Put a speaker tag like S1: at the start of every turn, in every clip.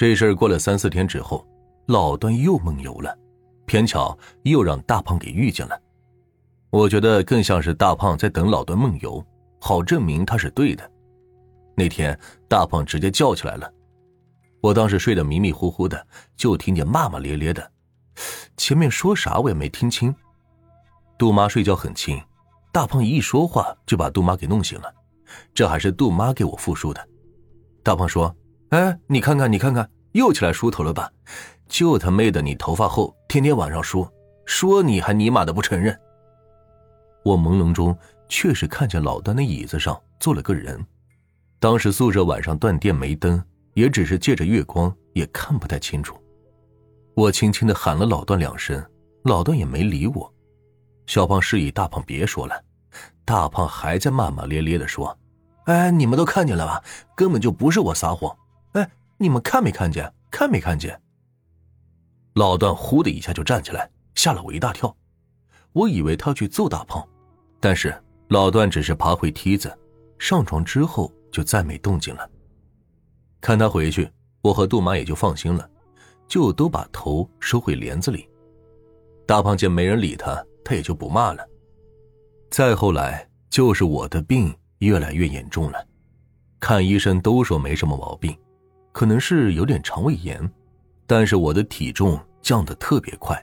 S1: 这事儿过了三四天之后，老段又梦游了，偏巧又让大胖给遇见了。我觉得更像是大胖在等老段梦游，好证明他是对的。那天大胖直接叫起来了，我当时睡得迷迷糊糊的，就听见骂骂咧咧的，前面说啥我也没听清。杜妈睡觉很轻，大胖一说话就把杜妈给弄醒了，这还是杜妈给我复述的。大胖说：“哎，你看看，你看看，又起来梳头了吧？就他妹的，你头发厚，天天晚上梳，说你还尼玛的不承认。”我朦胧中确实看见老段的椅子上坐了个人。当时宿舍晚上断电没灯，也只是借着月光，也看不太清楚。我轻轻的喊了老段两声，老段也没理我。小胖示意大胖别说了，大胖还在骂骂咧咧的说：“哎，你们都看见了吧？根本就不是我撒谎。你们看没看见？看没看见？”老段呼的一下就站起来，吓了我一大跳。我以为他去揍大胖，但是老段只是爬回梯子，上床之后。就再没动静了。看他回去，我和杜妈也就放心了，就都把头收回帘子里。大胖见没人理他，他也就不骂了。再后来，就是我的病越来越严重了，看医生都说没什么毛病，可能是有点肠胃炎，但是我的体重降得特别快，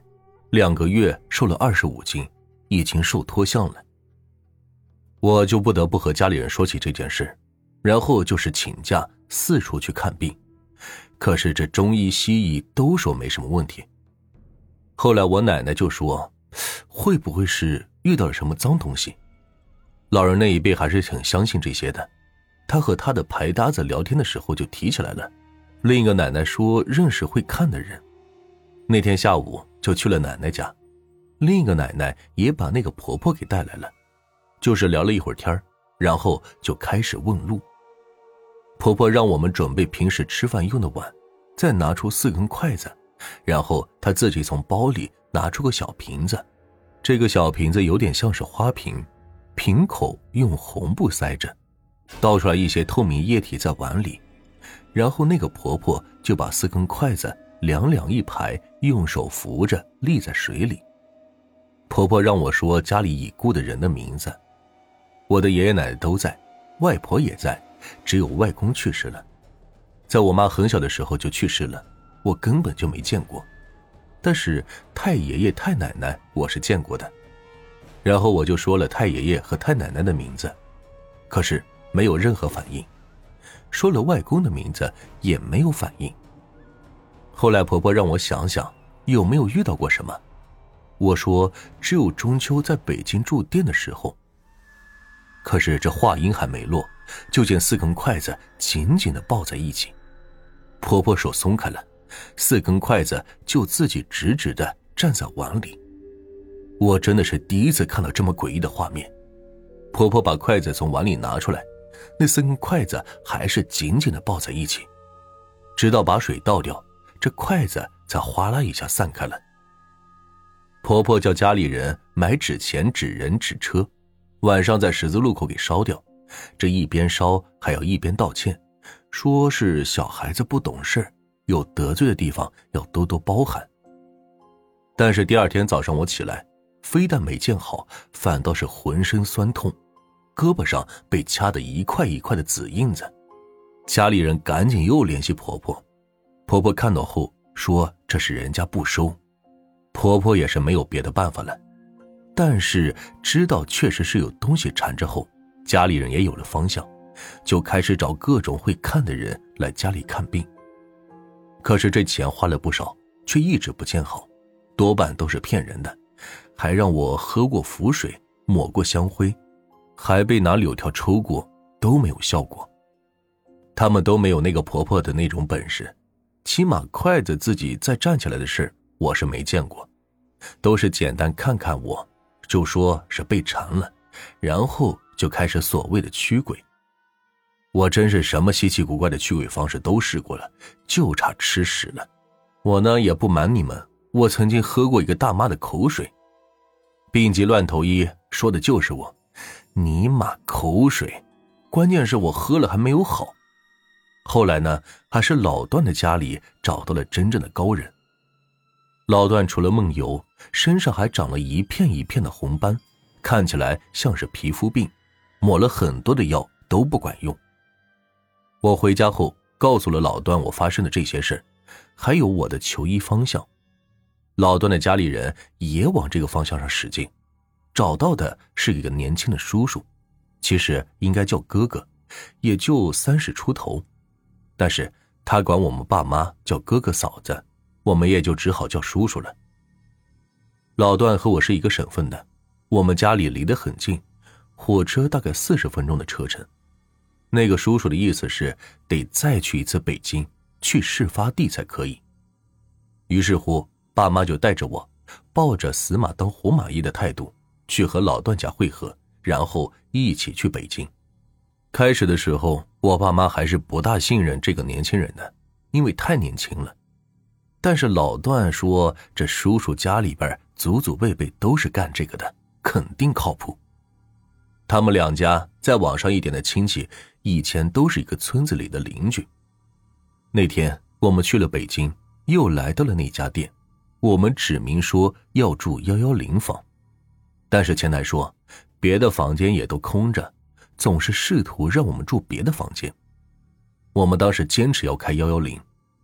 S1: 两个月瘦了二十五斤，已经瘦脱相了。我就不得不和家里人说起这件事。然后就是请假四处去看病，可是这中医西医都说没什么问题。后来我奶奶就说：“会不会是遇到了什么脏东西？”老人那一辈还是挺相信这些的。他和他的牌搭子聊天的时候就提起来了。另一个奶奶说认识会看的人，那天下午就去了奶奶家。另一个奶奶也把那个婆婆给带来了，就是聊了一会儿天然后就开始问路。婆婆让我们准备平时吃饭用的碗，再拿出四根筷子，然后她自己从包里拿出个小瓶子，这个小瓶子有点像是花瓶，瓶口用红布塞着，倒出来一些透明液体在碗里，然后那个婆婆就把四根筷子两两一排，用手扶着立在水里。婆婆让我说家里已故的人的名字，我的爷爷奶奶都在，外婆也在。只有外公去世了，在我妈很小的时候就去世了，我根本就没见过。但是太爷爷、太奶奶我是见过的。然后我就说了太爷爷和太奶奶的名字，可是没有任何反应。说了外公的名字也没有反应。后来婆婆让我想想有没有遇到过什么，我说只有中秋在北京住店的时候。可是这话音还没落，就见四根筷子紧紧的抱在一起，婆婆手松开了，四根筷子就自己直直的站在碗里。我真的是第一次看到这么诡异的画面。婆婆把筷子从碗里拿出来，那四根筷子还是紧紧的抱在一起，直到把水倒掉，这筷子才哗啦一下散开了。婆婆叫家里人买纸钱、纸人、纸车。晚上在十字路口给烧掉，这一边烧还要一边道歉，说是小孩子不懂事有得罪的地方要多多包涵。但是第二天早上我起来，非但没见好，反倒是浑身酸痛，胳膊上被掐得一块一块的紫印子。家里人赶紧又联系婆婆，婆婆看到后说这是人家不收，婆婆也是没有别的办法了。但是知道确实是有东西缠着后，家里人也有了方向，就开始找各种会看的人来家里看病。可是这钱花了不少，却一直不见好，多半都是骗人的，还让我喝过符水，抹过香灰，还被拿柳条抽过，都没有效果。他们都没有那个婆婆的那种本事，起码筷子自己再站起来的事，我是没见过，都是简单看看我。就说是被缠了，然后就开始所谓的驱鬼。我真是什么稀奇古怪的驱鬼方式都试过了，就差吃屎了。我呢也不瞒你们，我曾经喝过一个大妈的口水。病急乱投医说的就是我，尼玛口水！关键是我喝了还没有好。后来呢，还是老段的家里找到了真正的高人。老段除了梦游，身上还长了一片一片的红斑，看起来像是皮肤病，抹了很多的药都不管用。我回家后告诉了老段我发生的这些事还有我的求医方向。老段的家里人也往这个方向上使劲，找到的是一个年轻的叔叔，其实应该叫哥哥，也就三十出头，但是他管我们爸妈叫哥哥嫂子，我们也就只好叫叔叔了。老段和我是一个省份的，我们家里离得很近，火车大概四十分钟的车程。那个叔叔的意思是得再去一次北京，去事发地才可以。于是乎。爸妈就带着我，抱着死马当活马医的态度去和老段家会合，然后一起去北京。开始的时候，我爸妈还是不大信任这个年轻人的，因为太年轻了。但是老段说，这叔叔家里边祖祖辈辈都是干这个的，肯定靠谱。他们两家再往上一点的亲戚，以前都是一个村子里的邻居。那天我们去了北京，又来到了那家店。我们指明说要住幺幺零房，但是前台说别的房间也都空着，总是试图让我们住别的房间。我们当时坚持要开幺幺零，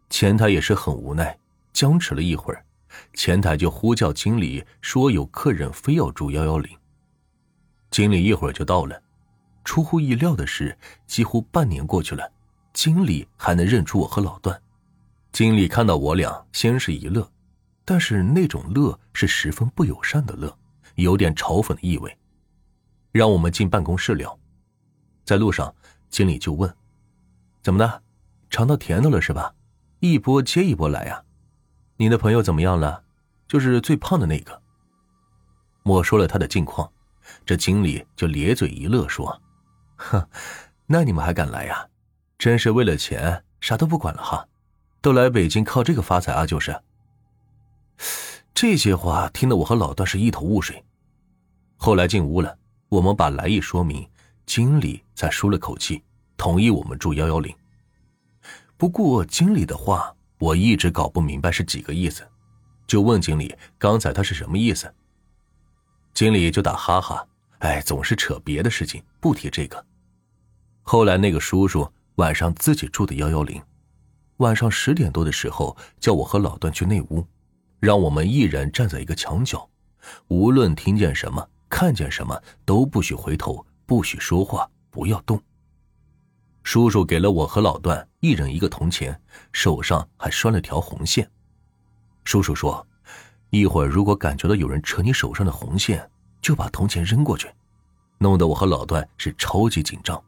S1: 前台也是很无奈，僵持了一会儿，前台就呼叫经理说有客人非要住幺幺零。经理一会儿就到了，出乎意料的是，几乎半年过去了，经理还能认出我和老段。经理看到我俩，先是一乐。但是那种乐是十分不友善的乐，有点嘲讽的意味。让我们进办公室聊。在路上，经理就问：“怎么的，尝到甜头了是吧？一波接一波来呀。你的朋友怎么样了？就是最胖的那个。”我说了他的近况，这经理就咧嘴一乐说：“哼，那你们还敢来呀？真是为了钱啥都不管了哈，都来北京靠这个发财啊，就是。”这些话听得我和老段是一头雾水。后来进屋了，我们把来意说明，经理才舒了口气，同意我们住幺幺零。不过经理的话我一直搞不明白是几个意思，就问经理刚才他是什么意思。经理就打哈哈，哎，总是扯别的事情，不提这个。后来那个叔叔晚上自己住的幺幺零，晚上十点多的时候叫我和老段去内屋。让我们一人站在一个墙角，无论听见什么、看见什么，都不许回头，不许说话，不要动。叔叔给了我和老段一人一个铜钱，手上还拴了条红线。叔叔说：“一会儿如果感觉到有人扯你手上的红线，就把铜钱扔过去。”弄得我和老段是超级紧张。